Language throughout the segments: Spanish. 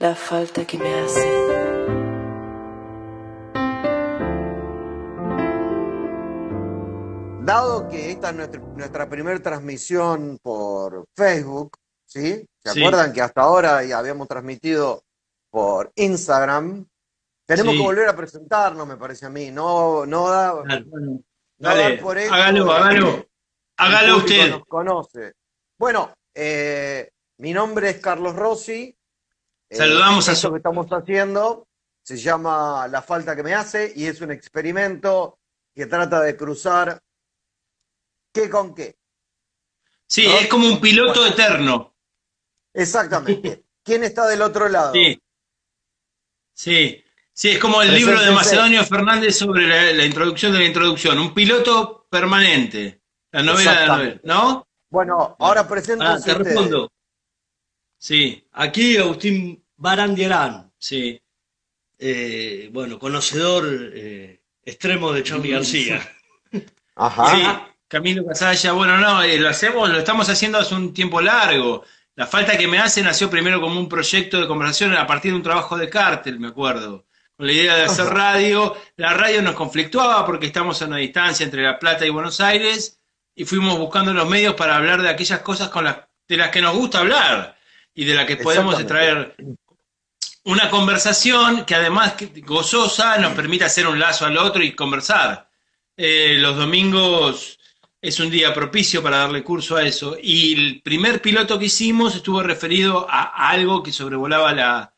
la falta que me hace. Dado que esta es nuestra, primera transmisión por Facebook, ¿sí? ¿Se acuerdan que hasta ahora ya habíamos transmitido por Instagram? Tenemos que volver a presentarnos, me parece a mí. No, no da, por hágalo, hágalo. Hágalo usted. Nos conoce. Bueno, eh, mi nombre es Carlos Rossi. Eh, Saludamos a Esto que estamos haciendo se llama La falta que me hace y es un experimento que trata de cruzar qué con qué. Sí, es como un piloto eterno. Exactamente. ¿Quién está del otro lado? Sí. Sí. Sí, es como el libro de Macedonio Fernández sobre la, introducción de la introducción. Un piloto permanente. La novela de la novela, ¿no? Bueno, ahora presento. Ah, te respondo. Sí. Aquí Agustín Barandierán. Sí. Eh, bueno, conocedor eh, extremo de Charlie García. Ajá. Sí. Camilo Casalla, bueno, no, eh, lo hacemos, lo estamos haciendo hace un tiempo largo. La falta que me hace nació primero como un proyecto de conversación a partir de un trabajo de cártel, me acuerdo. Con la idea de hacer radio. La radio nos conflictuaba porque estamos a una distancia entre La Plata y Buenos Aires y fuimos buscando los medios para hablar de aquellas cosas con las, de las que nos gusta hablar y de las que podemos extraer una conversación que además gozosa nos permite hacer un lazo al otro y conversar. Eh, los domingos es un día propicio para darle curso a eso. Y el primer piloto que hicimos estuvo referido a, algo que sobrevolaba la,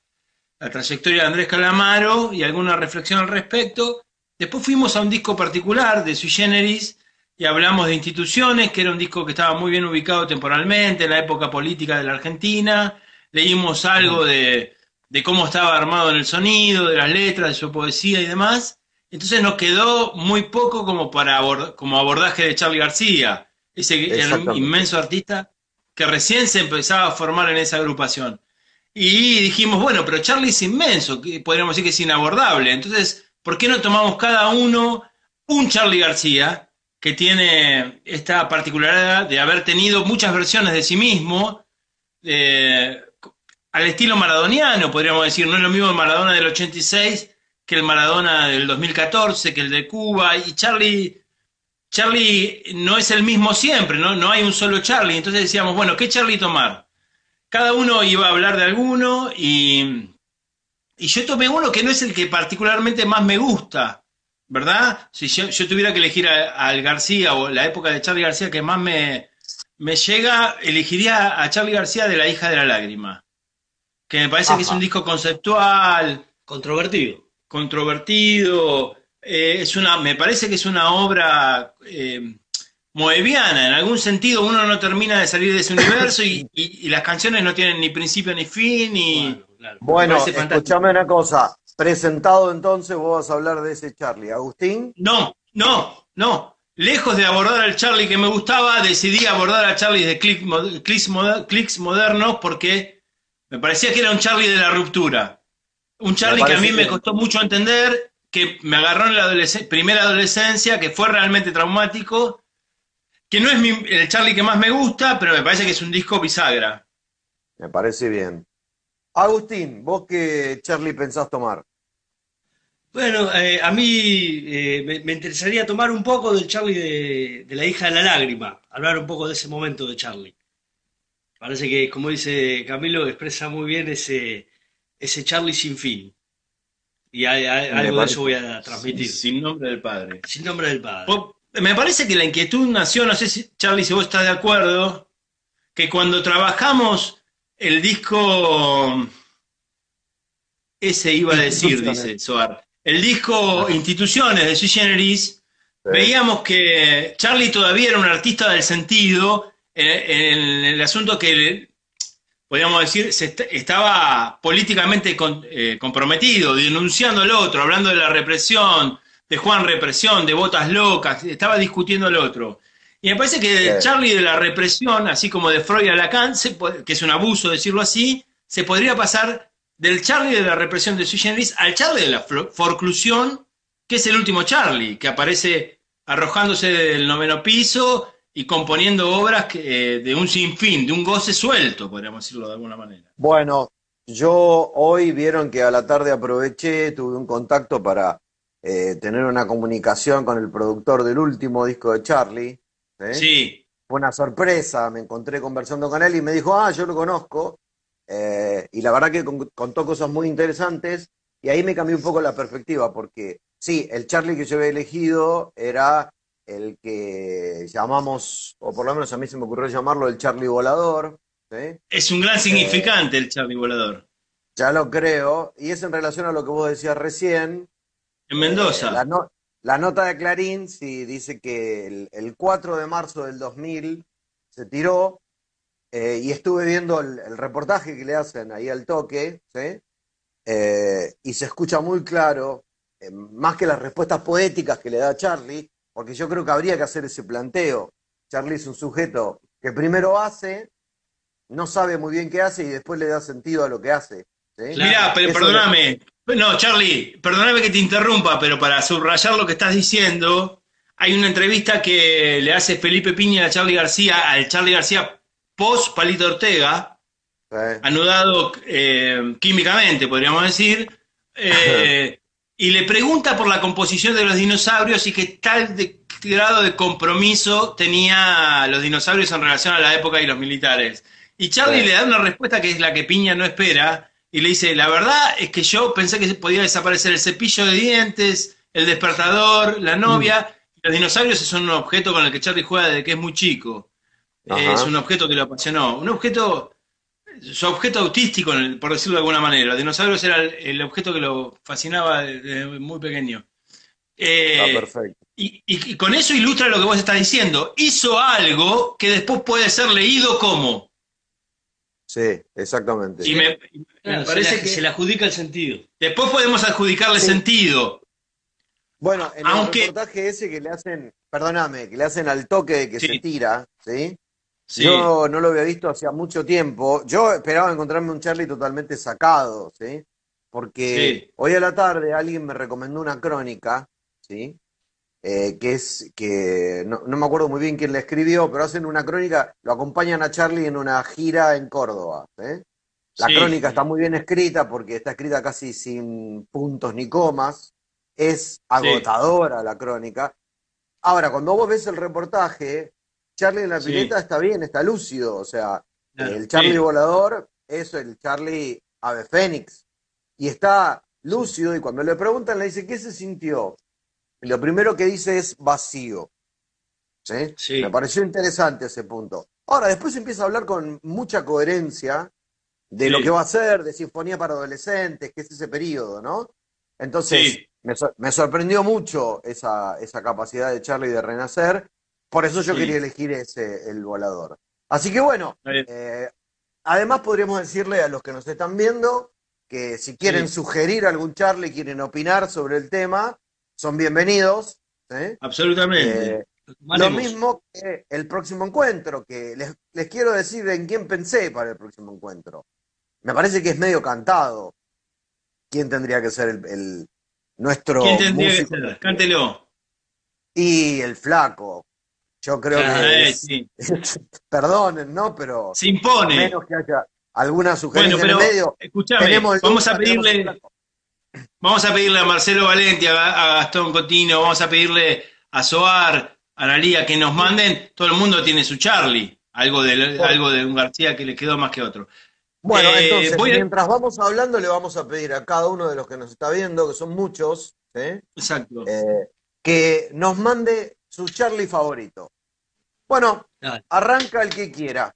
trayectoria de Andrés Calamaro y alguna reflexión al respecto. Después fuimos a un disco particular de Sui Generis y hablamos de instituciones, que era un disco que estaba muy bien ubicado temporalmente, en la época política de la Argentina. Leímos algo de, de cómo estaba armado en el sonido, de las letras, de su poesía y demás. Entonces nos quedó muy poco como para como abordaje de Charlie García, ese inmenso artista que recién se empezaba a formar en esa agrupación. Y dijimos, bueno, pero Charlie es inmenso, podríamos decir que es inabordable. Entonces, ¿por qué no tomamos cada uno un Charlie García que tiene esta particularidad de haber tenido muchas versiones de sí mismo, al estilo maradoniano, podríamos decir, no es lo mismo Maradona del 86 que el Maradona del 2014, que el de Cuba, y Charlie, Charlie no es el mismo siempre, ¿no? No hay un solo Charlie. Entonces decíamos, bueno, ¿qué Charlie tomar? Cada uno iba a hablar de alguno y, y yo tomé uno que no es el que particularmente más me gusta, ¿verdad? Si yo, tuviera que elegir al García o la época de Charlie García que más me, me llega, elegiría a Charlie García de La hija de la lágrima, que me parece que es un disco conceptual. Controvertido controvertido, eh, es una, me parece que es una obra eh, moebiana, en algún sentido uno no termina de salir de ese universo y, las canciones no tienen ni principio ni fin. Y, bueno, escúchame una cosa, presentado entonces vos vas a hablar de ese Charlie, Agustín. No, no, no. Lejos de abordar al Charlie que me gustaba, decidí abordar a Charlie de clicks modernos porque me parecía que era un Charlie de la ruptura. Un Charlie que a mí me costó mucho entender, que me agarró en la primera adolescencia, que fue realmente traumático, que no es el Charlie que más me gusta, pero me parece que es un disco bisagra. Me parece bien. Agustín, ¿vos qué Charlie pensás tomar? Bueno, eh, a mí eh, me, interesaría tomar un poco del Charlie de, de, la hija de la lágrima, hablar un poco de ese momento de Charlie. Parece que, como dice Camilo, expresa muy bien ese, ese Charlie sin fin. Y algo de eso voy a transmitir. Sin nombre del padre. Sin nombre del padre. Me parece que la inquietud nació, no sé si Charlie, si vos estás de acuerdo, que cuando trabajamos el disco, ese iba a decir, dice Soar, el disco Instituciones de Sui Generis, veíamos que Charlie todavía era un artista del sentido, eh, en el asunto que podríamos decir, se estaba políticamente eh, comprometido, denunciando al otro, hablando de la represión, de Juan Represión, de botas locas, estaba discutiendo al otro. Y me parece que Charlie de la represión, así como de Freud a Lacan, que es un abuso decirlo así, se podría pasar del Charlie de la represión de Sui Generis al Charlie de la forclusión, que es el último Charlie, que aparece arrojándose del noveno piso y componiendo obras que, eh, de un sinfín, de un goce suelto, podríamos decirlo de alguna manera. Bueno, Yo hoy vieron que a la tarde aproveché, tuve un contacto para eh, tener una comunicación con el productor del último disco de Charlie. Sí. Fue una sorpresa, me encontré conversando con él y me dijo, ah, yo lo conozco. Eh, y la verdad que contó cosas muy interesantes y ahí me cambió un poco la perspectiva porque sí, el Charlie que yo había elegido era el que llamamos, o por lo menos a mí se me ocurrió llamarlo el Charlie Volador. Es un gran significante el Charlie Volador. Ya lo creo, y es en relación a lo que vos decías recién. En Mendoza. Eh, la, nota de Clarín sí dice que el, 4 de marzo del 2000 se tiró, eh, y estuve viendo el, reportaje que le hacen ahí al toque, ¿sí? Eh, y se escucha muy claro, más que las respuestas poéticas que le da Charlie, porque yo creo que habría que hacer ese planteo. Charlie es un sujeto que primero hace, no sabe muy bien qué hace y después le da sentido a lo que hace. Mira, perdóname. No, Charlie, perdóname que te interrumpa, pero para subrayar lo que estás diciendo, hay una entrevista que le hace Felipe Piña a Charlie García, al Charlie García post Palito Ortega, anudado eh, químicamente, podríamos decir, eh, y le pregunta por la composición de los dinosaurios y qué tal de, grado de compromiso tenía los dinosaurios en relación a la época y los militares. Y Charlie le da una respuesta que es la que Piña no espera, y le dice, la verdad es que yo pensé que podía desaparecer el cepillo de dientes, el despertador, la novia, y los dinosaurios son un objeto con el que Charlie juega desde que es muy chico. Es un objeto que lo apasionó. Un objeto su objeto autístico, por decirlo de alguna manera. Dinosaurios era el, objeto que lo fascinaba desde muy pequeño. Eh, ah, perfecto. Y, con eso ilustra lo que vos estás diciendo. Hizo algo que después puede ser leído como. Sí, exactamente. Y me, parece que se le adjudica el sentido. Después podemos adjudicarle sentido. Bueno, en el reportaje ese que le hacen, perdóname, que le hacen al toque de que se tira, ¿sí? Yo no lo había visto hacía mucho tiempo. Yo esperaba encontrarme un Charlie totalmente sacado, ¿sí? Porque hoy a la tarde alguien me recomendó una crónica, ¿sí? Eh, que es que no, me acuerdo muy bien quién la escribió, pero hacen una crónica, lo acompañan a Charlie en una gira en Córdoba. ¿eh? La crónica está muy bien escrita porque está escrita casi sin puntos ni comas, es agotadora la crónica. Ahora, cuando vos ves el reportaje, Charlie en la pileta está bien, está lúcido. O sea, el Charlie volador es el Charlie Ave Fénix. Y está lúcido y cuando le preguntan le dice, ¿qué se sintió? Y lo primero que dice es vacío. ¿Sí? Me pareció interesante ese punto. Ahora, después empieza a hablar con mucha coherencia de lo que va a ser, de Sinfonía para Adolescentes, que es ese periodo, ¿no? Entonces, me, sorprendió mucho esa, esa capacidad de Charlie de renacer por eso yo quería elegir ese, el volador. Así que bueno, eh, además podríamos decirle a los que nos están viendo que si quieren sugerir algún Charlie, quieren opinar sobre el tema, son bienvenidos. Absolutamente. Eh, lo mismo que el próximo encuentro, que les, quiero decir en quién pensé para el próximo encuentro. Me parece que es medio cantado. ¿Quién tendría que ser el, nuestro ¿Quién tendría que ser? Cántelo. Y el flaco. Yo creo que. Eh, perdonen, ¿no? Pero. Se impone. menos que haya alguna sugerencia en el medio. Escúchame, vamos a pedirle. Vamos a pedirle a Marcelo Valenti, a, Gastón Cotino, vamos a pedirle a Soar, a Analia que nos manden. Todo el mundo tiene su Charlie. Algo de, algo de un García que le quedó más que otro. Bueno, eh, entonces, mientras vamos hablando, le vamos a pedir a cada uno de los que nos está viendo, que son muchos, Exacto. Eh, que nos mande su Charlie favorito. Bueno, arranca el que quiera.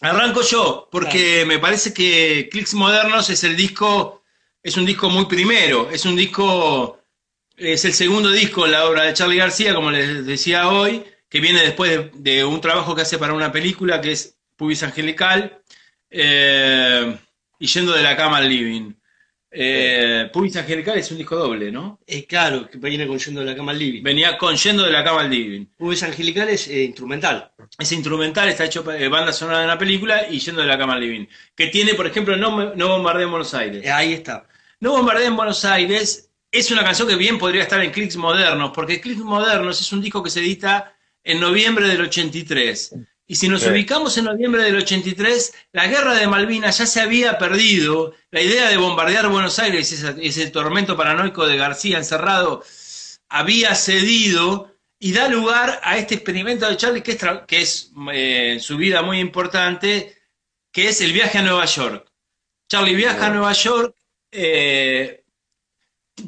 Arranco yo, porque me parece que Clicks Modernos es el disco, es un disco muy primero, es un disco, es el segundo disco en la obra de Charlie García, como les decía hoy, que viene después de, un trabajo que hace para una película que es Pubis Angelical, eh, y yendo de la cama al living. Eh, Pubis Angelical es un disco doble, ¿no? Eh, claro, que viene con Yendo de la Cama al Living. Venía con Yendo de la Cama al Living. Pubis Angelical es eh, instrumental. Es instrumental, está hecho eh, banda sonora de una película y Yendo de la Cama al Living. Que tiene, por ejemplo, No, no Bombardé en Buenos Aires. ahí está. No Bombardé en Buenos Aires es una canción que bien podría estar en Clicks Modernos, porque Clicks Modernos es un disco que se edita en noviembre del 83. Y si nos ubicamos en noviembre del 83, la guerra de Malvinas ya se había perdido, la idea de bombardear Buenos Aires, ese, ese tormento paranoico de García encerrado, había cedido y da lugar a este experimento de Charlie que es, que es eh, su vida muy importante, que es el viaje a Nueva York. Charlie viaja a Nueva York, eh,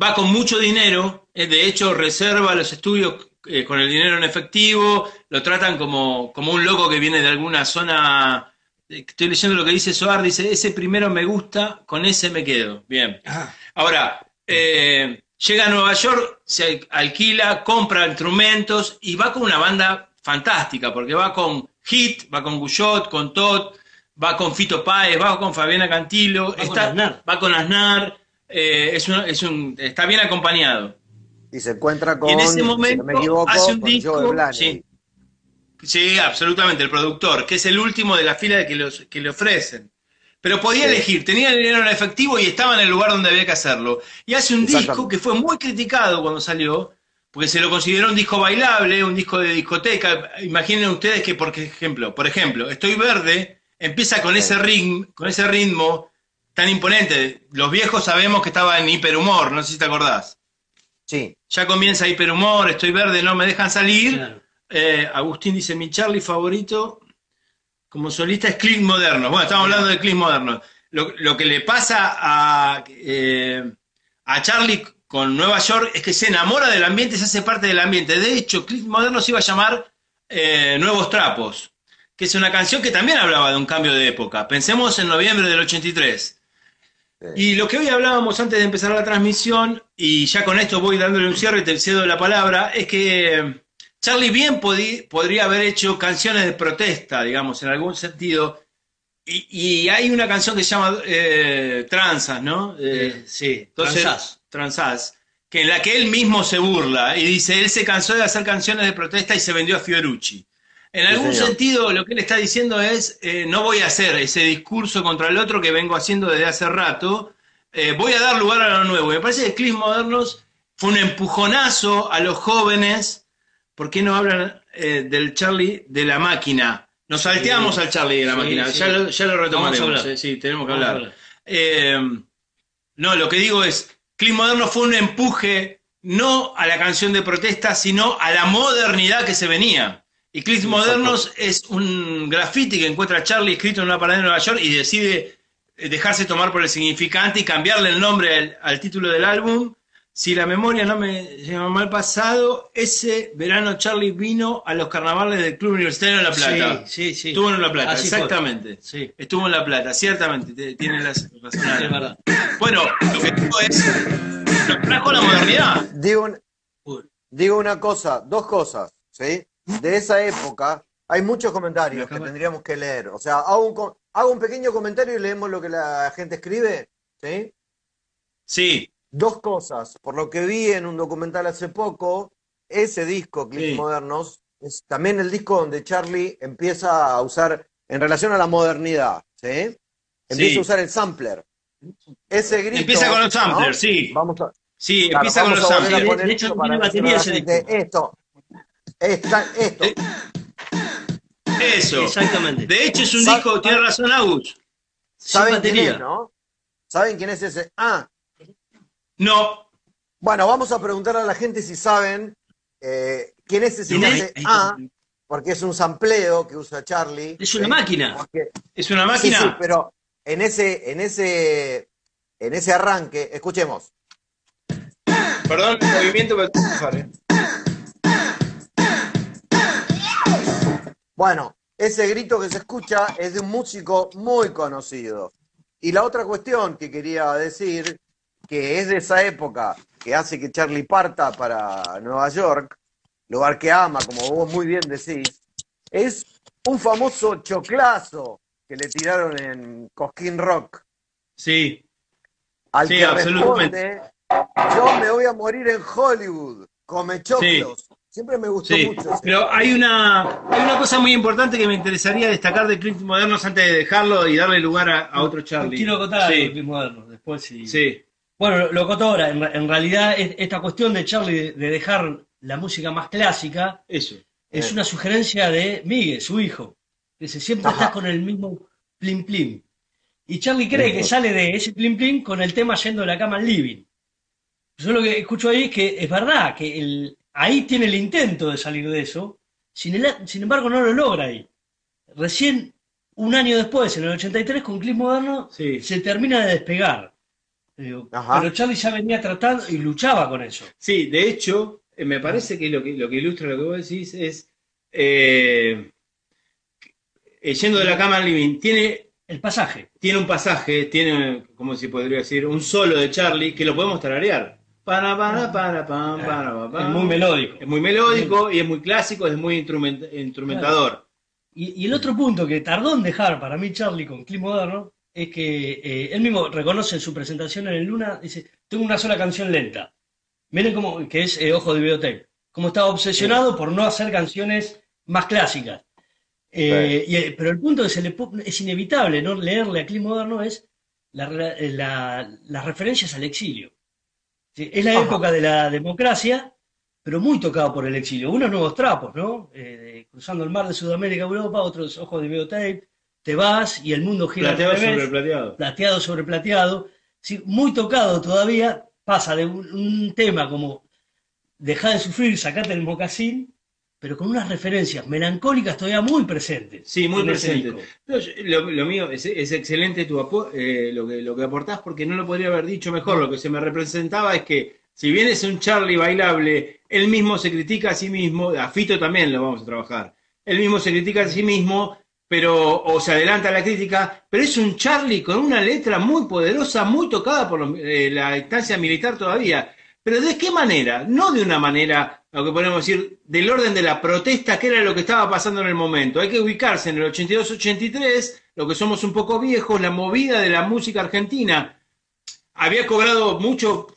va con mucho dinero, eh, de hecho reserva los estudios con el dinero en efectivo, lo tratan como, como un loco que viene de alguna zona estoy leyendo lo que dice Soar, dice, ese primero me gusta, con ese me quedo. Bien. Ah. Ahora, eh, Llega a Nueva York, se alquila, compra instrumentos y va con una banda fantástica, porque va con Hit, va con Guyot, con Todd, va con Fito Páez, va con Fabiana Cantilo, va está, con Aznar, va con Aznar eh, es, es un, está bien acompañado. Y se encuentra con, en ese momento, hace un disco, sí, sí, absolutamente, el productor, que es el último de la fila de que, los, que le ofrecen. Pero podía elegir, tenía el dinero en efectivo y estaba en el lugar donde había que hacerlo. Y hace un disco que fue muy criticado cuando salió, porque se lo consideró un disco bailable, un disco de discoteca. Imaginen ustedes que, por ejemplo, por ejemplo, Estoy Verde empieza con ese ritmo, con ese ritmo tan imponente. Los viejos sabemos que estaba en hiperhumor, no sé si te acordás. Sí. Ya comienza hiperhumor, Estoy Verde, no me dejan salir. Eh, Agustín dice, mi Charlie favorito como solista es Click Moderno. Bueno, estamos hablando de Click Moderno. Lo, que le pasa a, eh, a Charlie con Nueva York es que se enamora del ambiente, se hace parte del ambiente. De hecho, Click Moderno se iba a llamar eh, Nuevos Trapos, que es una canción que también hablaba de un cambio de época. Pensemos en noviembre del 83. Y lo que hoy hablábamos antes de empezar la transmisión, y ya con esto voy dándole un cierre y te cedo la palabra, es que Charlie bien podría haber hecho canciones de protesta, digamos, en algún sentido. Y, hay una canción que se llama eh, Transas, ¿no? Eh, sí, Transas. Transas. Que en la que él mismo se burla y dice, él se cansó de hacer canciones de protesta y se vendió a Fiorucci. En algún sentido, lo que él está diciendo es, eh, no voy a hacer ese discurso contra el otro que vengo haciendo desde hace rato, voy a dar lugar a lo nuevo. me parece que Clips Modernos fue un empujonazo a los jóvenes ¿por qué no hablan eh, del Charlie de la máquina? Nos salteamos al Charlie de la máquina, Ya, lo, ya, lo, retomaremos, eh, sí, tenemos que hablar. Eh, no, lo que digo es, Clip Moderno fue un empuje no a la canción de protesta, sino a la modernidad que se venía. Y Clips Modernos es un graffiti que encuentra Charlie escrito en una pared de Nueva York y decide dejarse tomar por el significante y cambiarle el nombre al título del álbum si la memoria no me lleva mal pasado, ese verano Charlie vino a los carnavales del Club Universitario de La Plata. Sí, sí, sí. Estuvo en La Plata, exactamente. Sí. Estuvo en La Plata, ciertamente, tiene la razón. es verdad. Bueno, lo que digo es, nos trajo la modernidad. Digo, una cosa, dos cosas, ¿sí? De esa época hay muchos comentarios que tendríamos que leer. O sea, hago un, hago un pequeño comentario y leemos lo que la gente escribe, ¿sí? Sí. Dos cosas. Por lo que vi en un documental hace poco, ese disco, Clips Modernos, es también el disco donde Charlie empieza a usar, en relación a la modernidad, ¿sí? Empieza a usar el sampler. Ese grito. Empieza con los samplers, sí. Vamos a, sí, empieza con los samplers. De hecho, tiene batería ese disco. Esto. Esta, esto. Eh, eso. Exactamente. De hecho, es un disco, tiene razón Agus. ¿Saben quién es, no? ¿Saben quién es ese? Ah, no. Bueno, vamos a preguntar a la gente si saben eh, quién es ese que A, porque es un sampleo que usa Charlie. Es una máquina. es una máquina. Sí, pero en ese, en ese, en ese arranque, escuchemos. Perdón el movimiento, pero Bueno, ese grito que se escucha es de un músico muy conocido. Y la otra cuestión que quería decir que es de esa época que hace que Charlie parta para Nueva York, lugar que ama, como vos muy bien decís, es un famoso choclazo que le tiraron en Cosquín Rock. Sí. Al que absolutamente. yo me voy a morir en Hollywood, come choclos. Siempre me gustó mucho. Pero hay una, hay una cosa muy importante que me interesaría destacar de Clips Modernos antes de dejarlo y darle lugar a, otro Charlie. Quiero contar sí. Clips Modernos después. Si... Sí. Bueno, lo contó ahora. En, realidad, esta cuestión de Charlie de, dejar la música más clásica Eso. es una sugerencia de Miguel, su hijo. Dice, siempre estás con el mismo plim plim. Y Charlie cree que sale de ese plim plim con el tema yendo de la cama al living. Yo lo que escucho ahí es que es verdad, que el, ahí tiene el intento de salir de eso, sin, sin embargo no lo logra ahí. Recién un año después, en el 83, con Clip Moderno, se termina de despegar. Pero Charlie ya venía tratando y luchaba con eso. Sí, de hecho, eh, me parece que lo que, lo que ilustra lo que vos decís es eh, eh, yendo de la cama al living, tiene el pasaje. Tiene un pasaje, tiene, como se podría decir, un solo de Charlie que lo podemos tararear. Para, para, para, Es muy melódico. Es muy melódico y es muy clásico, es muy instrumentador. Y, el otro punto que tardó en dejar para mí Charlie con Clip Moderno es que eh, él mismo reconoce en su presentación en el Luna, dice, tengo una sola canción lenta. Miren cómo, que es eh, Ojo de Videotape. Como estaba obsesionado por no hacer canciones más clásicas. Eh, pero el punto que se le es inevitable no leerle a Clip Moderno es las referencias al exilio. Es la época de la democracia pero muy tocado por el exilio. Unos nuevos trapos, ¿no? Eh, cruzando el mar de Sudamérica a Europa, otros ojos de videotape, te vas y el mundo gira plateado sobre plateado. Plateado sobre plateado. Sí, muy tocado todavía, pasa de un, tema como deja de sufrir, sacate el mocasín, pero con unas referencias melancólicas todavía muy presentes. Sí, muy presentes. Lo, mío es, excelente tu eh, lo, que, lo que aportás porque no lo podría haber dicho mejor. Lo que se me representaba es que si bien es un Charlie bailable, él mismo se critica a sí mismo, a Fito también lo vamos a trabajar, él mismo se critica a sí mismo, pero, o se adelanta a la crítica, pero es un Charlie con una letra muy poderosa, muy tocada por eh, la instancia militar todavía. Pero ¿de qué manera? No de una manera, lo que podemos decir, del orden de la protesta, que era lo que estaba pasando en el momento. Hay que ubicarse en el 82-83, lo que somos un poco viejos, la movida de la música argentina. Había cobrado mucho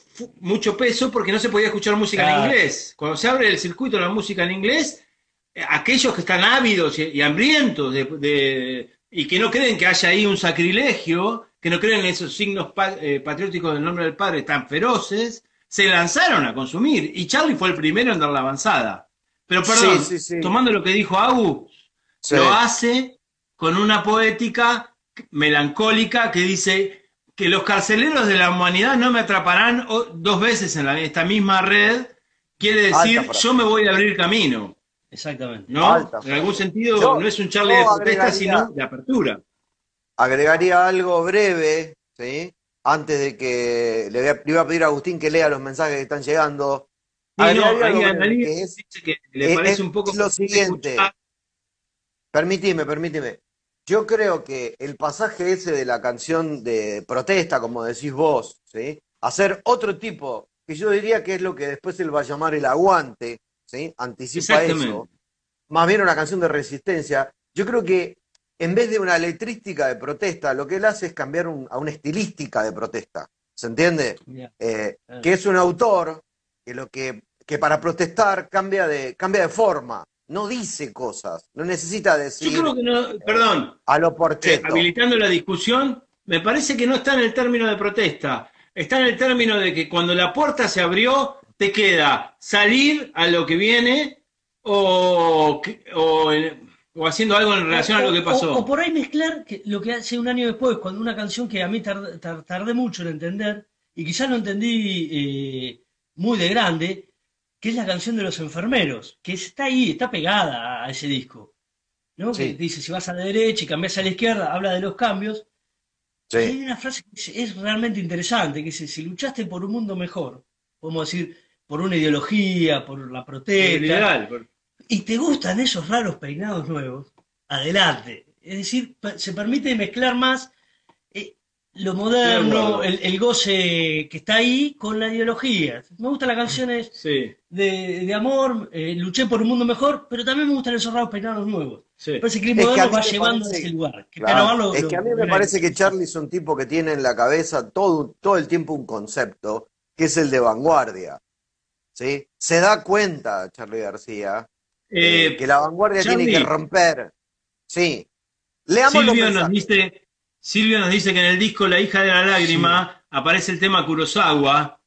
mucho peso porque no se podía escuchar música en inglés. Cuando se abre el circuito de la música en inglés, aquellos que están ávidos y, hambrientos de, y que no creen que haya ahí un sacrilegio, que no creen en esos signos eh, patrióticos del nombre del padre tan feroces, se lanzaron a consumir. Y Charlie fue el primero en dar la avanzada. Pero perdón, tomando lo que dijo Agu, lo hace con una poética melancólica que dice que los carceleros de la humanidad no me atraparán dos veces en esta misma red, quiere decir yo me voy a abrir camino. Exactamente. ¿No? en algún sentido no es un charlie de protesta, sino de apertura. Agregaría algo breve, ¿sí? Antes de que le, iba a pedir a Agustín que lea los mensajes que están llegando. Sí, no, ahí dice que le parece un poco lo siguiente. Permíteme, permíteme. Yo creo que el pasaje ese de la canción de protesta, como decís vos, ¿sí? hacer otro tipo, que yo diría que es lo que después él va a llamar el aguante, ¿sí? anticipa eso, más bien una canción de resistencia, yo creo que en vez de una letrística de protesta, lo que él hace es cambiar a una estilística de protesta, ¿se entiende? Eh, que es un autor que lo que, que para protestar cambia de, cambia de forma, no dice cosas, no necesita decir. Yo creo que no, perdón. A lo porcheto. Eh, habilitando la discusión, me parece que no está en el término de protesta. Está en el término de que cuando la puerta se abrió, te queda salir a lo que viene o, o, haciendo algo en relación a lo que pasó. O, por ahí mezclar lo que hace un año después, cuando una canción que a mí tardé mucho en entender, y quizás lo entendí eh, muy de grande, que es la canción de los enfermeros, que está ahí, está pegada a ese disco. ¿no? Que dice, si vas a la derecha y cambias a la izquierda, habla de los cambios. hay una frase que es, realmente interesante, que dice, si luchaste por un mundo mejor, podemos decir, por una ideología, por la protesta, y te gustan esos raros peinados nuevos, adelante. Es decir, se permite mezclar más lo moderno, el, goce que está ahí con la ideología. Me gustan las canciones de, amor, eh, luché por un mundo mejor, pero también me gustan esos raros peinados nuevos. Parece que el moderno va llevando a ese lugar. es que a mí me parece que Charlie es un tipo que tiene en la cabeza todo, todo el tiempo un concepto, que es el de vanguardia. ¿Sí? Se da cuenta, Charlie García, eh, que la vanguardia tiene que romper. Sí. Leamos Silvio nos dice Silvio nos dice que en el disco La hija de la lágrima aparece el tema Kurosawa,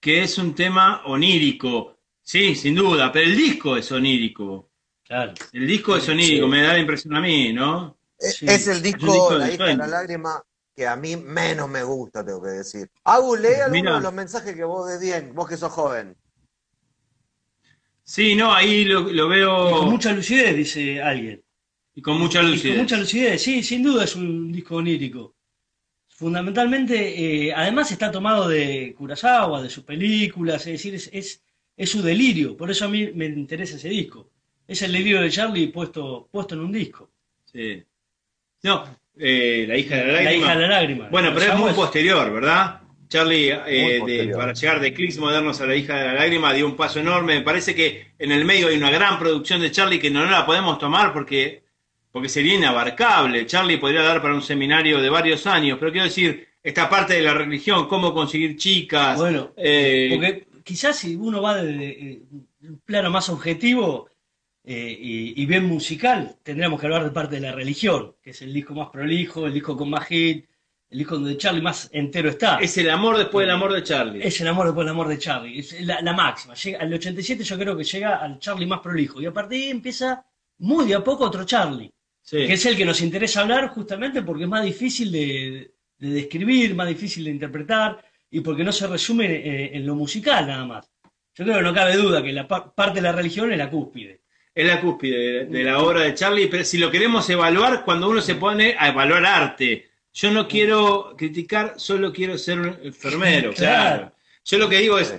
que es un tema onírico. Sí, sin duda, pero el disco es onírico. Claro. El disco de sonido me da la impresión a mí, ¿no? Es, el disco, La hija de la lágrima que a mí menos me gusta, tengo que decir. Agus, lee algunos de los mensajes que vos de bien, vos que sos joven. Sí, no, ahí lo, veo. con mucha lucidez, dice alguien. Y con mucha lucidez. con mucha lucidez, sí, sin duda es un disco onírico. Fundamentalmente, eh, además está tomado de Kurosawa, de sus películas, es decir, es, es, su delirio. Por eso a mí me interesa ese disco. Es el delirio de Charlie puesto, puesto en un disco. Sí. No, eh, la hija de la lágrima. La hija de la lágrima. Bueno, pero es muy posterior, ¿verdad? Charlie, eh, para llegar de Clicks Modernos a la hija de la lágrima, dio un paso enorme. Me parece que en el medio hay una gran producción de Charlie que no, la podemos tomar porque, porque sería inabarcable. Charlie podría dar para un seminario de varios años, pero quiero decir, esta parte de la religión, cómo conseguir chicas. Bueno, eh, porque quizás si uno va desde un plano más objetivo, eh, y, bien musical, tendríamos que hablar de parte de la religión, que es el disco más prolijo, el disco con más hit, el disco donde Charlie más entero está. Es el amor después del amor de Charlie. Es el amor después del amor de Charlie. Es la, máxima. Llega, al 87 yo creo que llega al Charlie más prolijo. Y a partir de ahí empieza muy de a poco otro Charlie. Que es el que nos interesa hablar justamente porque es más difícil de, describir, más difícil de interpretar y porque no se resume eh, en, lo musical nada más. Yo creo que no cabe duda que la parte de la religión es la cúspide. Es la cúspide de la obra de Charlie, pero si lo queremos evaluar, cuando uno se pone a evaluar arte, yo no quiero criticar, solo quiero ser un enfermero, claro. Yo lo que digo es,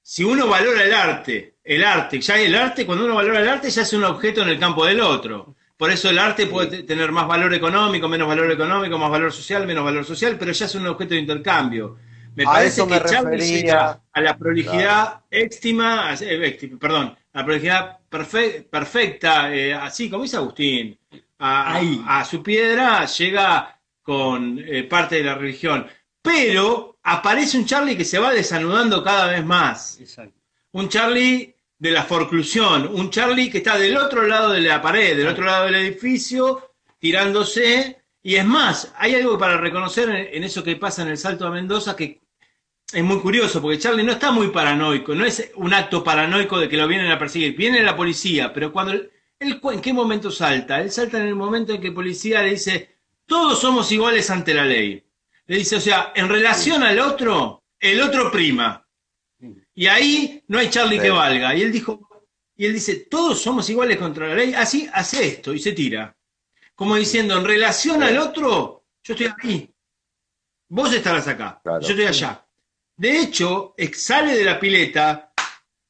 si uno valora el arte, el arte, ya el arte, cuando uno valora el arte, ya es un objeto en el campo del otro. Por eso el arte puede tener más valor económico, menos valor económico, más valor social, menos valor social, pero ya es un objeto de intercambio. Me parece que Charlie a la prolijidad éxtima, eh, perdón, a la prolijidad perfecta, eh, así como dice Agustín, a, a, su piedra llega con eh, parte de la religión. Pero aparece un Charlie que se va desanudando cada vez más. Un Charlie de la forclusión, un Charlie que está del otro lado de la pared, del otro lado del edificio, tirándose. Y es más, hay algo para reconocer en, eso que pasa en el Salto a Mendoza que es muy curioso, porque Charlie no está muy paranoico, no es un acto paranoico de que lo vienen a perseguir, viene la policía, pero cuando él, ¿en qué momento salta? Él salta en el momento en que el policía le dice, todos somos iguales ante la ley. Le dice, o sea, en relación al otro, el otro prima. Y ahí no hay Charlie que valga. Y él dijo, y él dice, todos somos iguales contra la ley, así hace esto y se tira. Como diciendo, en relación al otro, yo estoy aquí. Vos estarás acá, yo estoy allá. De hecho, sale de la pileta,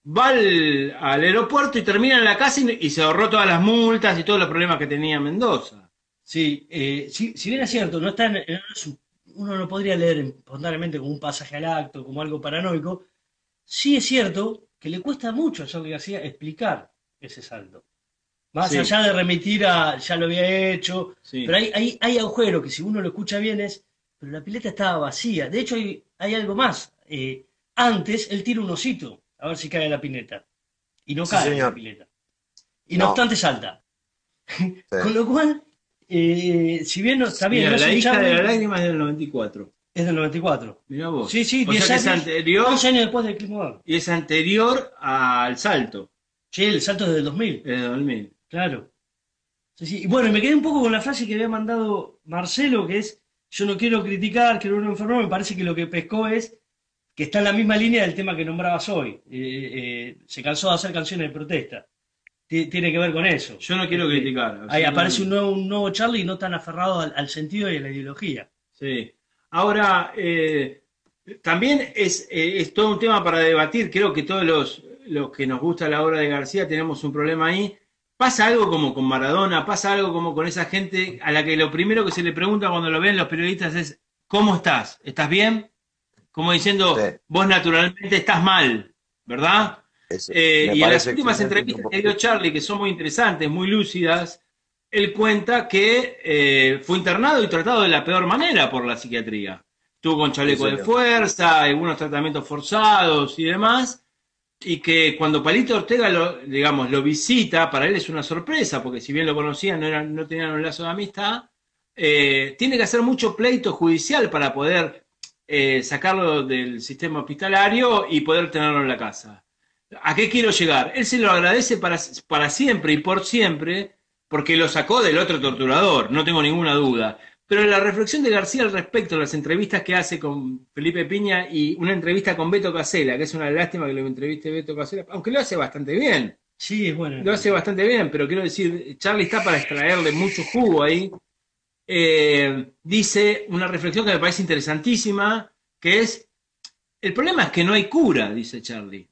va al, aeropuerto y termina en la casa y, se ahorró todas las multas y todos los problemas que tenía Mendoza. Sí, eh, si, bien es cierto, no está en, uno no podría leer espontáneamente como un pasaje al acto, como algo paranoico, sí es cierto que le cuesta mucho a Charlie García explicar ese salto. Más allá de remitir a ya lo había hecho, pero hay, hay, hay agujeros que si uno lo escucha bien es, pero la pileta estaba vacía. De hecho, hay, hay algo más. Eh, antes él tira un osito a ver si cae la pineta. Y no cae la pileta. Y no obstante salta. Con lo cual, eh, si bien no, está bien. la hija de la lágrima es del 94. Es del 94. Mirá vos. Sí, sí, 10 años, anterior, años después del clip Y es anterior al salto. Sí, el salto es del 2000. Es del 2000. Claro. Sí, sí. Y bueno, me quedé un poco con la frase que había mandado Marcelo, que es, yo no quiero criticar, quiero un enfermo, me parece que lo que pescó es que está en la misma línea del tema que nombrabas hoy. Eh, eh, se cansó de hacer canciones de protesta tiene que ver con eso. Yo no quiero este, criticar. Ahí aparece un nuevo, un nuevo Charlie no tan aferrado al, sentido y a la ideología. Sí. Ahora, eh, también eh, es, todo un tema para debatir. Creo que todos los, los que nos gusta la obra de García tenemos un problema ahí. Pasa algo como con Maradona, pasa algo como con esa gente a la que lo primero que se le pregunta cuando lo ven los periodistas es, ¿cómo estás? ¿Estás bien? Como diciendo, vos naturalmente estás mal, ¿verdad? Eh, y en las últimas entrevistas que dio Charlie, que son muy interesantes, muy lúcidas, él cuenta que eh, fue internado y tratado de la peor manera por la psiquiatría. Estuvo con chaleco de fuerza, algunos tratamientos forzados y demás, y que cuando Palito Ortega lo, digamos, lo visita, para él es una sorpresa, porque si bien lo conocían, no, no tenían un lazo de amistad, eh, tiene que hacer mucho pleito judicial para poder sacarlo del sistema hospitalario y poder tenerlo en la casa. ¿A qué quiero llegar? Él se lo agradece para, para siempre y por siempre, porque lo sacó del otro torturador, no tengo ninguna duda. Pero la reflexión de García al respecto de las entrevistas que hace con Felipe Piña y una entrevista con Beto Casela, que es una lástima que lo entreviste Beto Casela, aunque lo hace bastante bien. Sí, es bueno. Lo hace bastante bien, pero quiero decir, Charlie está para extraerle mucho jugo ahí. Eh, dice una reflexión que me parece interesantísima, que es, el problema es que no hay cura, dice Charlie.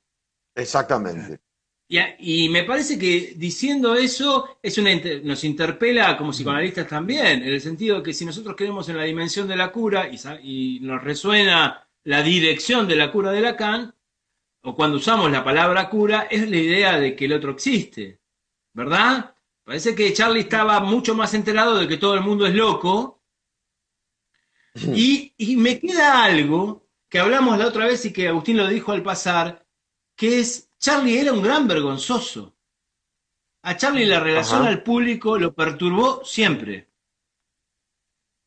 Exactamente. Y, me parece que diciendo eso es una, nos interpela como psicoanalistas también, en el sentido que si nosotros queremos en la dimensión de la cura y, nos resuena la dirección de la cura de Lacan, o cuando usamos la palabra cura, es la idea de que el otro existe, ¿verdad? Parece que Charlie estaba mucho más enterado de que todo el mundo es loco. Y, y me queda algo que hablamos la otra vez y que Agustín lo dijo al pasar, que es Charlie era un gran vergonzoso. A Charlie la relación al público lo perturbó siempre.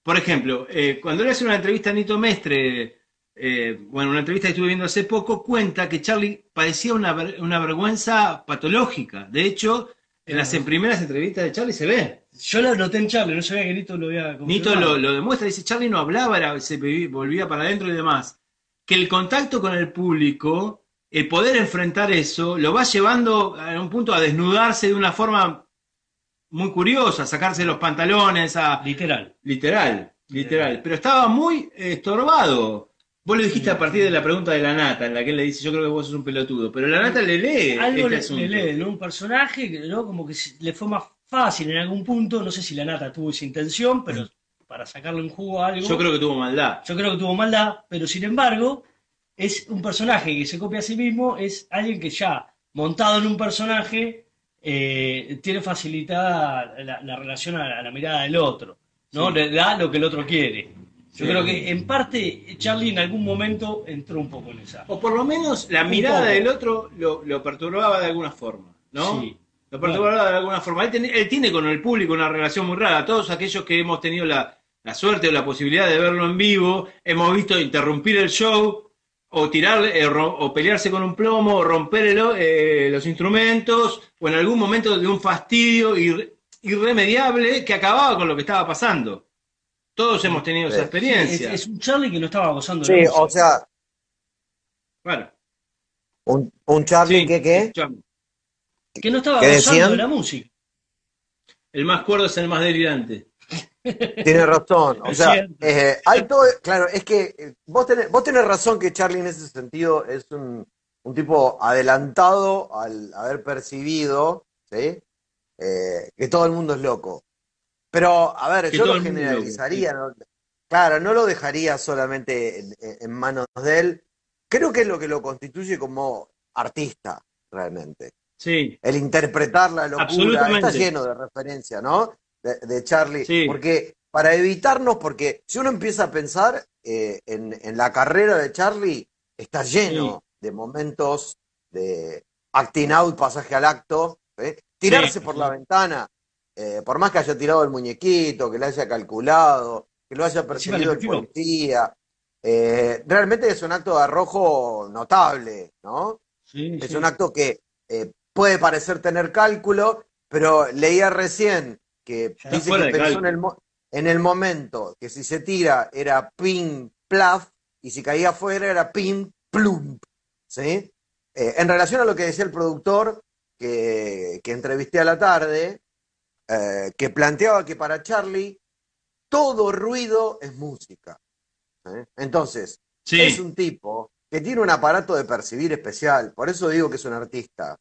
Por ejemplo, eh, cuando le hace una entrevista a Nito Mestre, eh, bueno, una entrevista que estuve viendo hace poco, cuenta que Charlie padecía una, vergüenza patológica. De hecho, en las primeras entrevistas de Charlie se ve. Yo lo noté en Charlie, no sabía que Nito lo había Nito lo, lo, demuestra, dice, Charlie no hablaba, se volvía para adentro y demás. Que el contacto con el público el poder enfrentar eso lo va llevando a un punto a desnudarse de una forma muy curiosa, a sacarse los pantalones, a... Literal. Literal, literal. Pero estaba muy estorbado. Vos lo dijiste a partir de la pregunta de la nata, en la que él le dice, yo creo que vos sos un pelotudo, pero la nata le lee. Algo este le, lee, ¿no? Un personaje, ¿no? Como que le fue más fácil en algún punto, no sé si la nata tuvo esa intención, pero para sacarle un jugo a algo... Yo creo que tuvo maldad. Yo creo que tuvo maldad, pero sin embargo, es un personaje que se copia a sí mismo, es alguien que ya montado en un personaje eh, tiene facilitada la, relación a, la mirada del otro, ¿no? Le da lo que el otro quiere. Yo creo que en parte Charlie en algún momento entró un poco en esa. O por lo menos la mirada del otro lo, perturbaba de alguna forma, ¿no? Sí. Lo perturbaba de alguna forma. Él, tiene con el público una relación muy rara. Todos aquellos que hemos tenido la, la suerte o la posibilidad de verlo en vivo, hemos visto interrumpir el show o tirar eh, o pelearse con un plomo o romper eh, los instrumentos o en algún momento de un fastidio irremediable que acababa con lo que estaba pasando. Todos hemos tenido esa experiencia. es, un Charlie que no estaba gozando de Sí, o sea. Bueno. Un, un Charlie que qué? Que no estaba gozando de la música. El más cuerdo es el más delirante. Tiene razón. O sea, eh, hay todo, claro, es que eh, vos tenés, vos tenés razón que Charlie en ese sentido es un, un tipo adelantado al haber percibido, ¿sí? Eh, que todo el mundo es loco. Pero, a ver, yo lo generalizaría, claro, no lo dejaría solamente en, manos de él. Creo que es lo que lo constituye como artista, realmente. Sí. El interpretar la locura. Está lleno de referencia, ¿no? de, Charlie, porque para evitarnos, porque si uno empieza a pensar eh, en, la carrera de Charlie, está lleno de momentos de acting out, pasaje al acto, ¿eh? tirarse por la ventana, eh, por más que haya tirado el muñequito, que lo haya calculado, que lo haya percibido el policía. realmente es un acto de arrojo notable, ¿no? es un acto que puede parecer tener cálculo, pero leía recién que dice que pensó en el, momento que si se tira era ping, plaf, y si caía afuera era ping, plum. ¿sí? Eh, en relación a lo que decía el productor que, entrevisté a la tarde, eh, que planteaba que para Charlie todo ruido es música. Entonces, es un tipo que tiene un aparato de percibir especial, por eso digo que es un artista.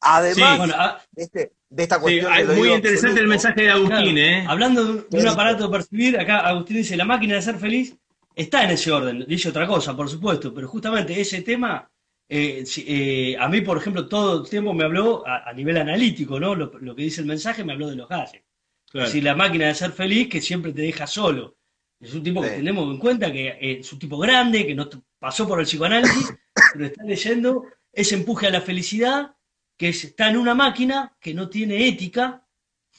Además ah, este, de, esta cuestión. Sí, muy interesante el mensaje de Agustín, ¿eh? Hablando de un, aparato de percibir, acá Agustín dice: la máquina de ser feliz está en ese orden. Dice otra cosa, por supuesto, pero justamente ese tema. Eh, eh, a mí, por ejemplo, todo el tiempo me habló a, nivel analítico, ¿no? Lo, que dice el mensaje me habló de los gases. Si la máquina de ser feliz que siempre te deja solo. Es un tipo que tenemos en cuenta que es un tipo grande, que no pasó por el psicoanálisis, pero está leyendo ese empuje a la felicidad que está en una máquina que no tiene ética,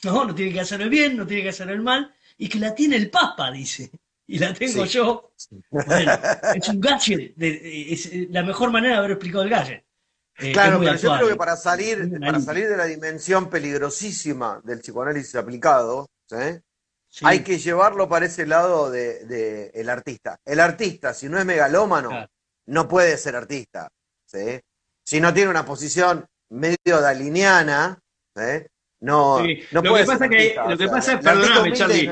no, no tiene que hacer el bien, no tiene que hacer el mal, y que la tiene el Papa, dice. Y la tengo yo. Bueno, es un gadget, es la mejor manera de haber explicado el gadget. Eh, claro, pero yo creo que para salir, para salir de la dimensión peligrosísima del psicoanálisis aplicado, hay que llevarlo para ese lado del de, el artista. El artista, si no es megalómano, no puede ser artista. Si no tiene una posición medio daliniana, no, no lo puede que pasa que, Lo que pasa es, perdóname, Charlie.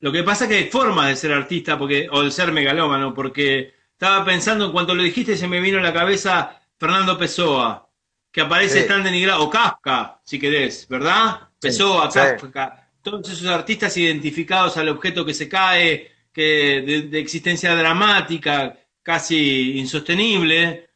Lo que pasa es que hay formas de ser artista porque, o de ser megalómano, porque estaba pensando, en cuanto lo dijiste, se me vino a la cabeza Fernando Pessoa, que aparece tan denigrado, o Kafka, si querés, ¿verdad? Pessoa, Kafka, todos esos artistas identificados al objeto que se cae, que de, existencia dramática, casi insostenible,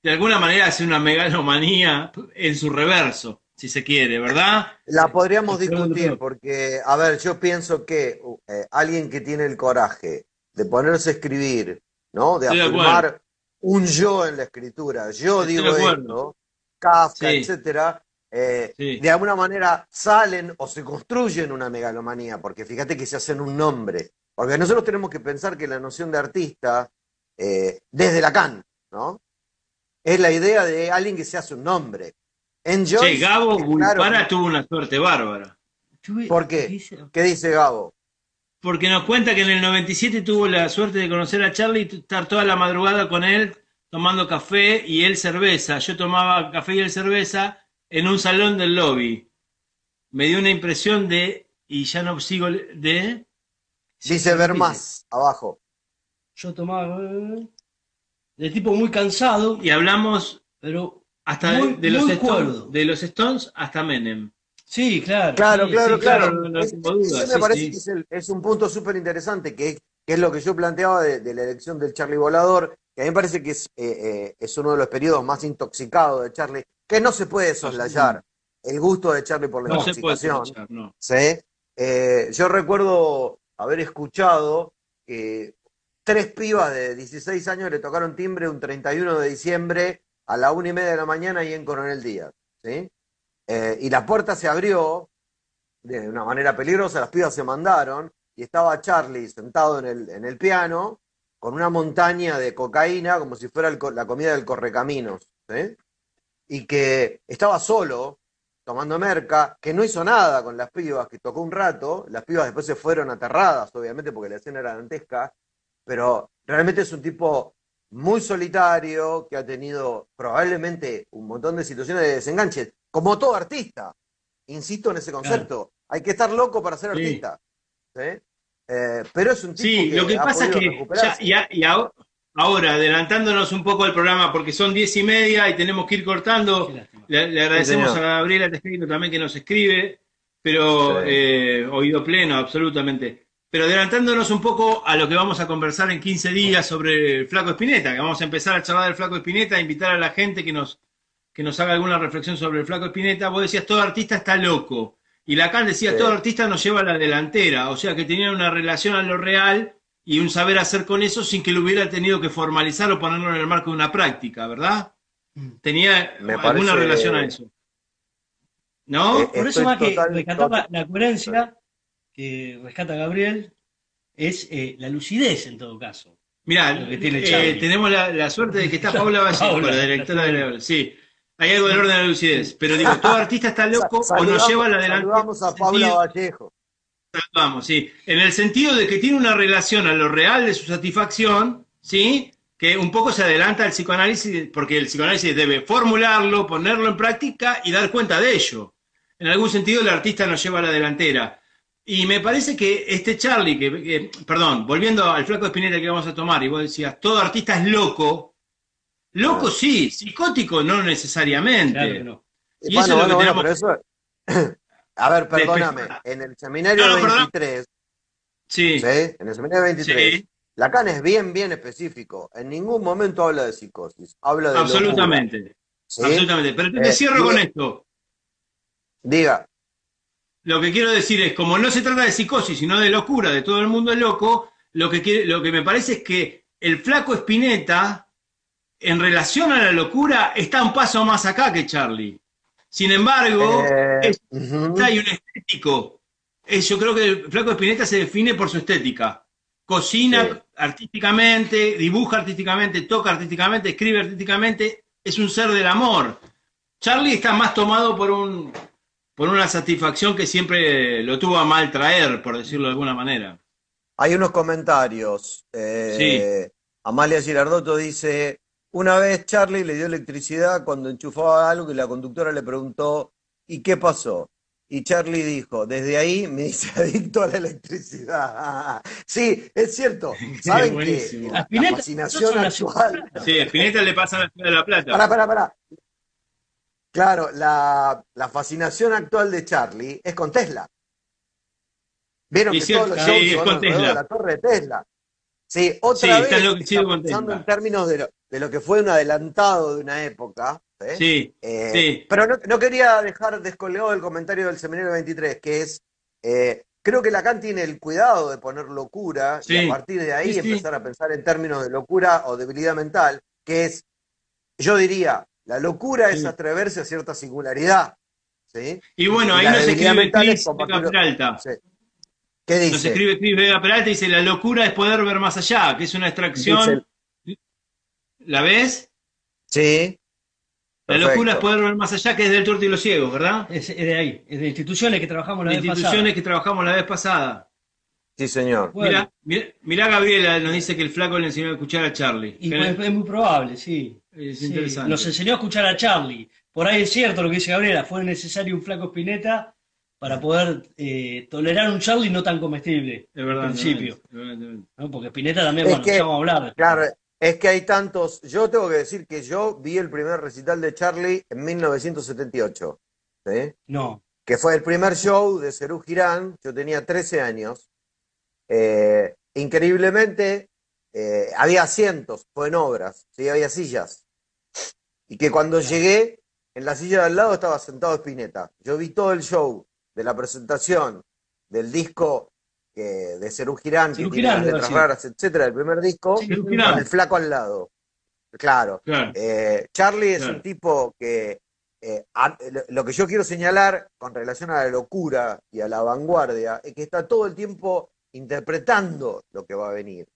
de alguna manera hace una megalomanía en su reverso, si se quiere, ¿verdad? La podríamos discutir, porque, a ver, yo pienso que eh, alguien que tiene el coraje de ponerse a escribir ¿no? De afirmar un yo en la escritura. Yo digo esto, Kafka, etcétera, eh, de alguna manera salen o se construyen una megalomanía, porque fíjate que se hacen un nombre. Porque nosotros tenemos que pensar que la noción de artista, eh, desde Lacan, ¿no? Es la idea de alguien que se hace un nombre. En Joyce, Gabo Gulpara tuvo una suerte bárbara. ¿Por qué? ¿Qué dice Gabo? porque nos cuenta que en el 97 tuvo la suerte de conocer a Charlie y estar toda la madrugada con él tomando café y él cerveza. Yo tomaba café y él cerveza en un salón del lobby. Me dio una impresión de, y ya no sigo, de... Dice ver más, abajo. Yo tomaba... De tipo muy cansado. Y hablamos, pero hasta de, los Stones, de los Stones hasta Menem. Sí, claro. Claro, claro, claro. me parece que es, un punto súper interesante, que, es lo que yo planteaba de, la elección del Charlie Volador, que a mí me parece que es, eh, eh, es uno de los periodos más intoxicados de Charlie, que no se puede soslayar el gusto de Charlie por la intoxicación. ¿sí? Eh, yo recuerdo haber escuchado que tres pibas de 16 años le tocaron timbre un 31 de diciembre a la una y media de la mañana y en Coronel Díaz. ¿sí? Eh, y la puerta se abrió de una manera peligrosa, las pibas se mandaron y estaba Charlie sentado en el, en el piano con una montaña de cocaína como si fuera la comida del correcaminos. Y que estaba solo tomando merca, que no hizo nada con las pibas, que tocó un rato, las pibas después se fueron aterradas, obviamente, porque la escena era dantesca, pero realmente es un tipo muy solitario, que ha tenido probablemente un montón de situaciones de desenganche como todo artista. Insisto en ese concepto. Hay que estar loco para ser artista. Eh, pero es un tipo Sí, lo que pasa es que y, ahora, adelantándonos un poco al programa, porque son diez y media y tenemos que ir cortando, le, agradecemos a Gabriela Tejero también que nos escribe, pero eh, oído pleno, absolutamente. Pero adelantándonos un poco a lo que vamos a conversar en 15 días sobre el Flaco Espineta, que vamos a empezar a charlar del Flaco Espineta, invitar a la gente que nos que nos haga alguna reflexión sobre el flaco Espineta, vos decías, todo artista está loco. Y Lacan decía, todo artista nos lleva a la delantera, o sea que tenía una relación a lo real y un saber hacer con eso sin que lo hubiera tenido que formalizar o ponerlo en el marco de una práctica, ¿verdad? Mm. Tenía alguna relación a eso. ¿No? Eh, Por eso más que rescatar la, coherencia que rescata Gabriel es eh, la lucidez en todo caso. Mirá, eh, tenemos la, suerte de que está Paula Vallejo, la directora de la... Sí, hay algo del orden de la lucidez, pero digo, todo artista está loco o nos lleva a la delantera. Saludamos a Paula Vallejo. Saludamos, sí. En el sentido de que tiene una relación a lo real de su satisfacción, ¿sí? Que un poco se adelanta al psicoanálisis, porque el psicoanálisis debe formularlo, ponerlo en práctica y dar cuenta de ello. En algún sentido, el artista nos lleva a la delantera. Y me parece que este Charlie, que, perdón, volviendo al flaco de Spinetta que vamos a tomar, y vos decías, todo artista es loco, Loco sí, psicótico no necesariamente. no. Y eso es lo que tenemos... A ver, perdóname, en el seminario 23, sí. En el seminario 23, Lacan es bien, bien específico. En ningún momento habla de psicosis, habla de Absolutamente. Absolutamente. Pero te eh, cierro con esto. Diga. Lo que quiero decir es, como no se trata de psicosis, sino de locura, de todo el mundo es loco, lo que, quiere, lo que me parece es que el flaco Espineta en relación a la locura, está un paso más acá que Charlie. Sin embargo, eh, hay un estético. yo creo que el Flaco Espineta se define por su estética. cocina artísticamente, dibuja artísticamente, toca artísticamente, escribe artísticamente, es un ser del amor. Charlie está más tomado por un por una satisfacción que siempre lo tuvo a mal traer, por decirlo de alguna manera. Hay unos comentarios. Eh, Amalia Girardotto dice, una vez Charlie le dio electricidad cuando enchufaba algo y la conductora le preguntó, ¿y qué pasó? Y Charlie dijo, desde ahí me hice adicto a la electricidad. sí, es cierto. ¿Saben que la, fascinación actual... Sí, a Spinetta le pasa la ciudad de La Plata. Pará, pará, pará. Claro, la, fascinación actual de Charlie es con Tesla. Vieron que todos los shows sí, la torre de Tesla. Sí, otra vez pensando en términos de lo, de lo, que fue un adelantado de una época. ¿eh? Sí, eh, sí. Pero no, quería dejar descolgado el comentario del Seminario 23, que es, eh, creo que Lacan tiene el cuidado de poner locura y a partir de ahí empezar a pensar en términos de locura o debilidad mental, que es, yo diría, la locura es atreverse a cierta singularidad. ¿sí? Y bueno, ahí nos escribe Cris Vega Peralta. ¿Qué dice? Nos escribe Cris Vega Peralta y dice, la locura es poder ver más allá, que es una extracción... ¿La ves? Sí. La locura es poder ver más allá, que es del tuerto y los ciegos, ¿verdad? Es, de ahí, es de instituciones que trabajamos la vez pasada. instituciones que trabajamos la vez pasada. Sí, señor. Mira, mira, Gabriela nos dice que el flaco le enseñó a escuchar a Charlie. Y pues, es muy probable, sí. Es interesante. Nos enseñó a escuchar a Charlie. Por ahí es cierto lo que dice Gabriela, fue necesario un flaco Spinetta para poder eh, tolerar un Charlie no tan comestible. Es verdad. Al principio. Porque Spinetta también, bueno, vamos a hablar. Claro, es que hay tantos. Yo tengo que decir que yo vi el primer recital de Charlie en 1978. ¿sí? No. Que fue el primer show de Cerú Girán. Yo tenía 13 años. Eh, increíblemente, eh, había asientos, fue en obras, ¿sí? había sillas. Y que cuando llegué, en la silla de al lado estaba sentado Spinetta. Yo vi todo el show de la presentación del disco de Cerú Girán, que tiene las letras raras, etcétera, el primer disco, con el flaco al lado. Claro. Eh, Charlie es un tipo que lo que yo quiero señalar con relación a la locura y a la vanguardia es que está todo el tiempo interpretando lo que va a venir.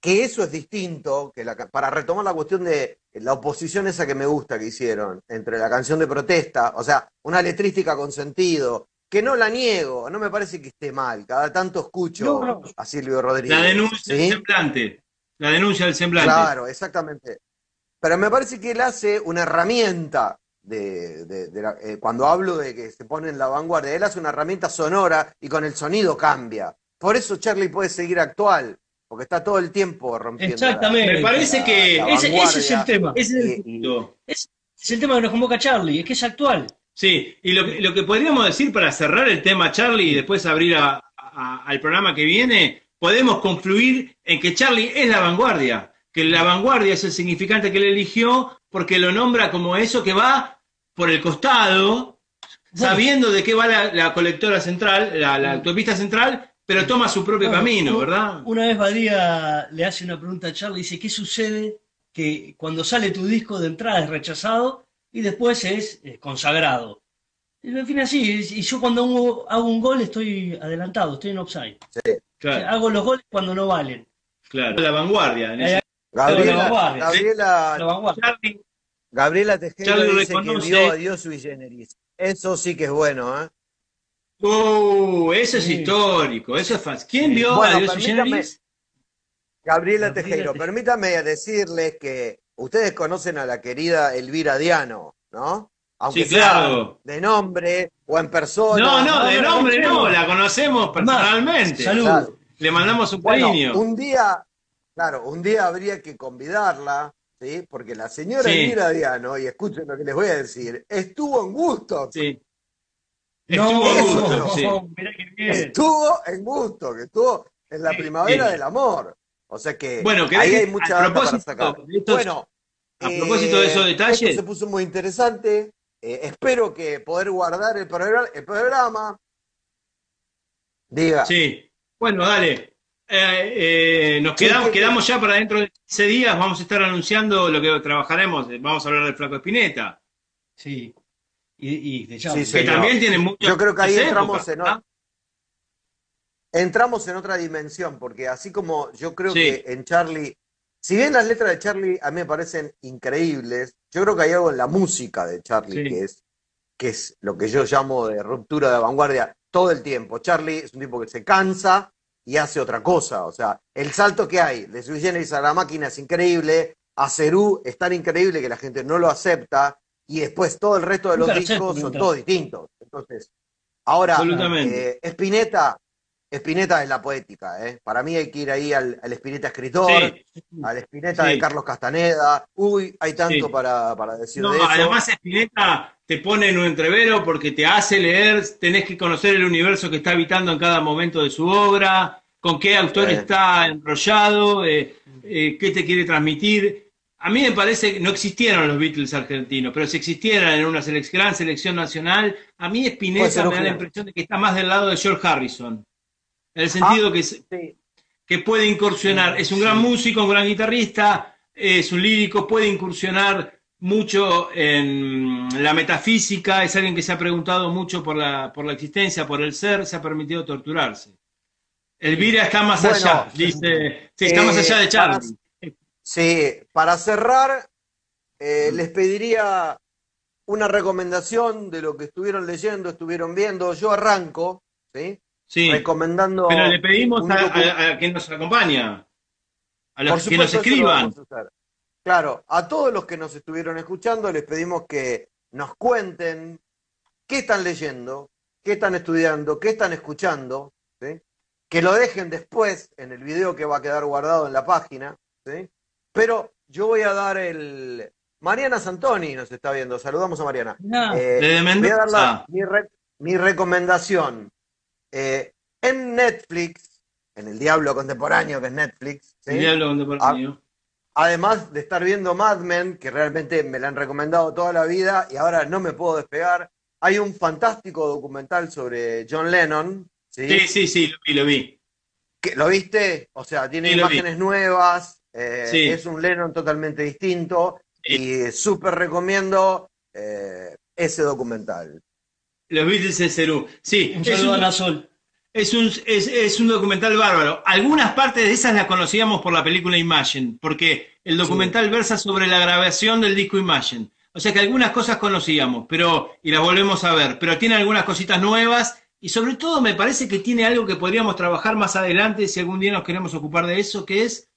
Que eso es distinto, que para retomar la cuestión de la oposición esa que me gusta que hicieron, entre la canción de protesta, o sea, una letrística con sentido, que no la niego, no me parece que esté mal, cada tanto escucho a Silvio Rodríguez. La denuncia del semblante, la denuncia del semblante. Claro, exactamente. Pero me parece que él hace una herramienta de, eh, cuando hablo de que se pone en la vanguardia, él hace una herramienta sonora y con el sonido cambia. Por eso Charlie puede seguir actual, porque está todo el tiempo rompiendo. Exactamente. Me parece que ese, es el tema. Ese es el, es, el tema que nos convoca Charlie, es que es actual. Sí, y lo, que podríamos decir para cerrar el tema Charlie y después abrir al programa que viene, podemos confluir en que Charlie es la vanguardia, que la vanguardia es el significante que él eligió porque lo nombra como eso que va por el costado, sabiendo de qué va la, colectora central, la, la autopista central, pero toma su propio camino, ¿verdad? Una vez Badía le hace una pregunta a Charlie, dice, ¿qué sucede que cuando sale tu disco de entrada es rechazado y después es, consagrado? Y en fin, así, y yo cuando hago, un gol estoy adelantado, estoy en offside. Sí, claro. Hago los goles cuando no valen. Claro, la vanguardia. En eh, Gabriela, Gabriela, Gabriela Tejero dice que vio a Dios sui generis. Eso sí que es bueno, ¿eh? Uh, eso es histórico, eso es fácil. ¿Quién vio a Dios permítame, Gabriela Tejero, permítame decirles que ustedes conocen a la querida Elvira Diano, ¿no? Aunque sea de nombre o en persona. No, no, de nombre no, la conocemos personalmente. Salud. Le mandamos un cariño. un día, claro, un día habría que convidarla, ¿sí? Porque la señora Elvira Diano, y escuchen lo que les voy a decir, estuvo en gusto. Sí. Estuvo en gusto, Estuvo en gusto, que estuvo en la primavera del amor. O sea que, bueno, ahí hay mucha para sacar. bueno, a propósito de esos eh, detalles. se puso muy interesante. Eh, espero que poder guardar el, programa. Diga. Sí. Bueno, dale. Eh, nos quedamos, quedamos ya para dentro de 15 días. Vamos a estar anunciando lo que trabajaremos. Vamos a hablar del Flaco Espineta. Sí y, de que también tiene mucho. Yo creo que ahí entramos en. entramos en otra dimensión, porque así como yo creo que en Charlie, si bien las letras de Charlie a mí me parecen increíbles, yo creo que hay algo en la música de Charlie que es que es lo que yo llamo de ruptura de vanguardia todo el tiempo. Charlie es un tipo que se cansa y hace otra cosa. O sea, el salto que hay de Sui Generis a la máquina es increíble, a Cerú es tan increíble que la gente no lo acepta, y después todo el resto de los discos son todos distintos. Entonces, ahora, eh, Spinetta, Spinetta es la poética, ¿eh? Para mí hay que ir ahí al, al Spinetta escritor, al Spinetta de Carlos Castaneda. Uy, hay tanto para, para, decir de eso. Además, Spinetta te pone en un entrevero porque te hace leer, tenés que conocer el universo que está habitando en cada momento de su obra, con qué autor está enrollado, eh, eh, qué te quiere transmitir. A mí me parece que no existieron los Beatles argentinos, pero si existieran en una gran selección nacional, a mí Spinetta me da la impresión de que está más del lado de George Harrison. En el sentido ah, que, que puede incursionar. es un gran músico, un gran guitarrista, es un lírico, puede incursionar mucho en la metafísica, es alguien que se ha preguntado mucho por la, por la existencia, por el ser, se ha permitido torturarse. Elvira está más allá, dice, sí, está más allá de Charlie. Sí, para cerrar, eh, les pediría una recomendación de lo que estuvieron leyendo, estuvieron viendo. Yo arranco, ¿sí? Sí. Recomendando. Pero le pedimos a, quien nos acompaña, a los que nos escriban. Claro, a todos los que nos estuvieron escuchando les pedimos que nos cuenten qué están leyendo, qué están estudiando, qué están escuchando, ¿sí? que lo dejen después en el video que va a quedar guardado en la página. ¿sí? Pero yo voy a dar el. Mariana Santoni nos está viendo. Saludamos a Mariana. Eh, voy a dar mi, recomendación. Eh, en Netflix, en el Diablo Contemporáneo, que es Netflix. El Diablo Contemporáneo. además de estar viendo Mad Men, que realmente me la han recomendado toda la vida y ahora no me puedo despegar. Hay un fantástico documental sobre John Lennon. Sí, sí, sí, lo vi, lo vi. ¿Lo viste? O sea, tiene imágenes nuevas, eh, es un Lennon totalmente distinto y súper recomiendo eh, ese documental. Los Beatles en Cerú. Sí, un es un, a Sol. Es un, es, un documental bárbaro. Algunas partes de esas las conocíamos por la película Imagine, porque el documental versa sobre la grabación del disco Imagine. O sea que algunas cosas conocíamos, pero y las volvemos a ver, pero tiene algunas cositas nuevas y sobre todo me parece que tiene algo que podríamos trabajar más adelante si algún día nos queremos ocupar de eso, que es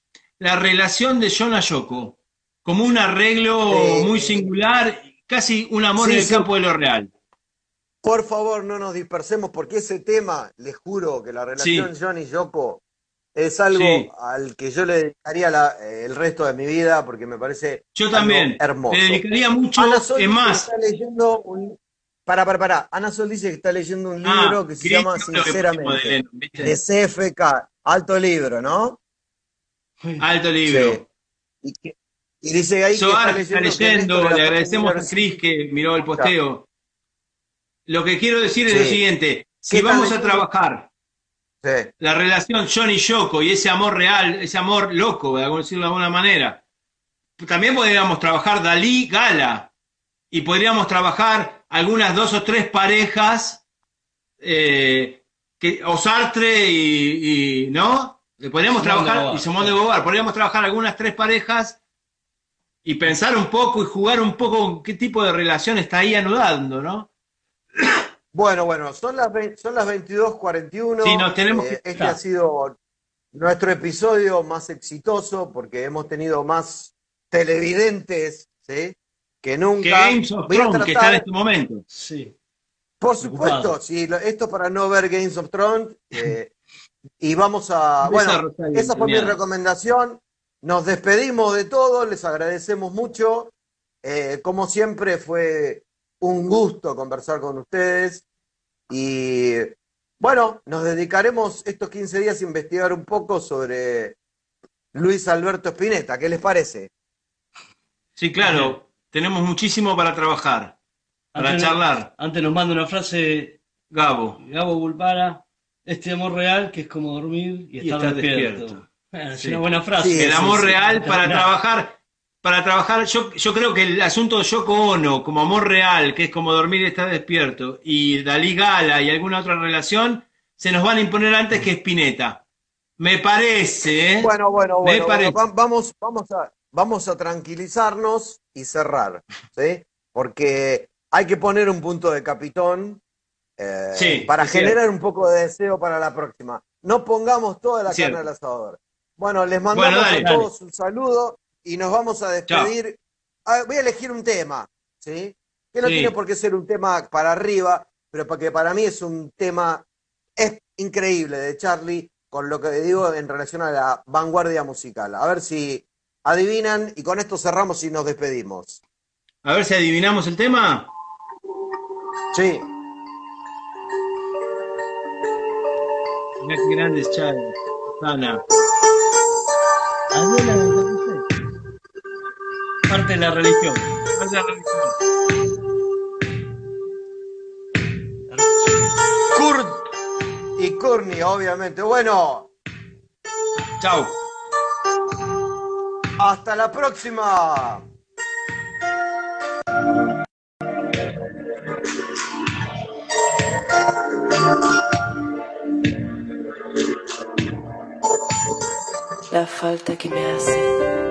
la relación de John a Yoko, como un arreglo muy singular, casi un amor en el campo de lo real. Por favor, no nos dispersemos, porque ese tema, les juro que la relación John y Yoko es algo al que yo le dedicaría eh, el resto de mi vida, porque me parece yo también hermoso. Le dedicaría mucho, es más. Está leyendo un... Para, para, para. Ana Sol dice que está leyendo un ah, libro que se llama Sinceramente, de CFK, alto libro, ¿no? Alto libro. Y, dice ahí que está leyendo, le agradecemos a Cris que miró el posteo. Lo que quiero decir es lo siguiente, si vamos a trabajar la relación Johnny Yoko y ese amor real, ese amor loco, de decirlo de alguna manera, también podríamos trabajar Dalí Gala y podríamos trabajar algunas dos o tres parejas, eh, que, o Sartre y, y ¿no? Podríamos trabajar, y Simón de Bobar, podríamos trabajar algunas tres parejas y pensar un poco y jugar un poco qué tipo de relación está ahí anudando, ¿no? Bueno, bueno, son las, son las 22.41. Sí, nos tenemos eh, Este ha sido nuestro episodio más exitoso porque hemos tenido más televidentes ¿sí? que nunca. Que Games of Thrones, que está en este momento. Sí. Por supuesto, sí, esto para no ver Games of Thrones. Eh, y vamos a. Bueno, esa fue mi recomendación. Nos despedimos de todo, les agradecemos mucho. Eh, como siempre, fue un gusto conversar con ustedes. Y bueno, nos dedicaremos estos 15 días a investigar un poco sobre Luis Alberto Spinetta. ¿Qué les parece? Sí, claro. Tenemos muchísimo para trabajar, para charlar. antes nos manda una frase Gabo. Gabo Bulpara este amor real que es como dormir y, estar, despierto. es una buena frase. el amor real para trabajar, para trabajar, yo, yo creo que el asunto de Yoko Ono, como amor real, que es como dormir y estar despierto, y Dalí Gala y alguna otra relación, se nos van a imponer antes que Spinetta. Me parece, ¿eh? Bueno, bueno, bueno. vamos, vamos, a, vamos a tranquilizarnos y cerrar, ¿sí? Porque hay que poner un punto de capitón eh, para generar un poco de deseo para la próxima. No pongamos toda la carne al asador. Bueno, les mandamos a todos un saludo y nos vamos a despedir. Ah, voy a elegir un tema, ¿sí? Que no tiene por qué ser un tema para arriba, pero porque para mí es un tema es increíble de Charlie con lo que digo en relación a la vanguardia musical. A ver si adivinan y con esto cerramos y nos despedimos. A ver si adivinamos el tema. Sí. Grandes Charlie. Ana. Parte de la religión. Parte de la religión. Kurt y Courtney, obviamente. Bueno. Chao. Hasta la próxima. La falta que me hace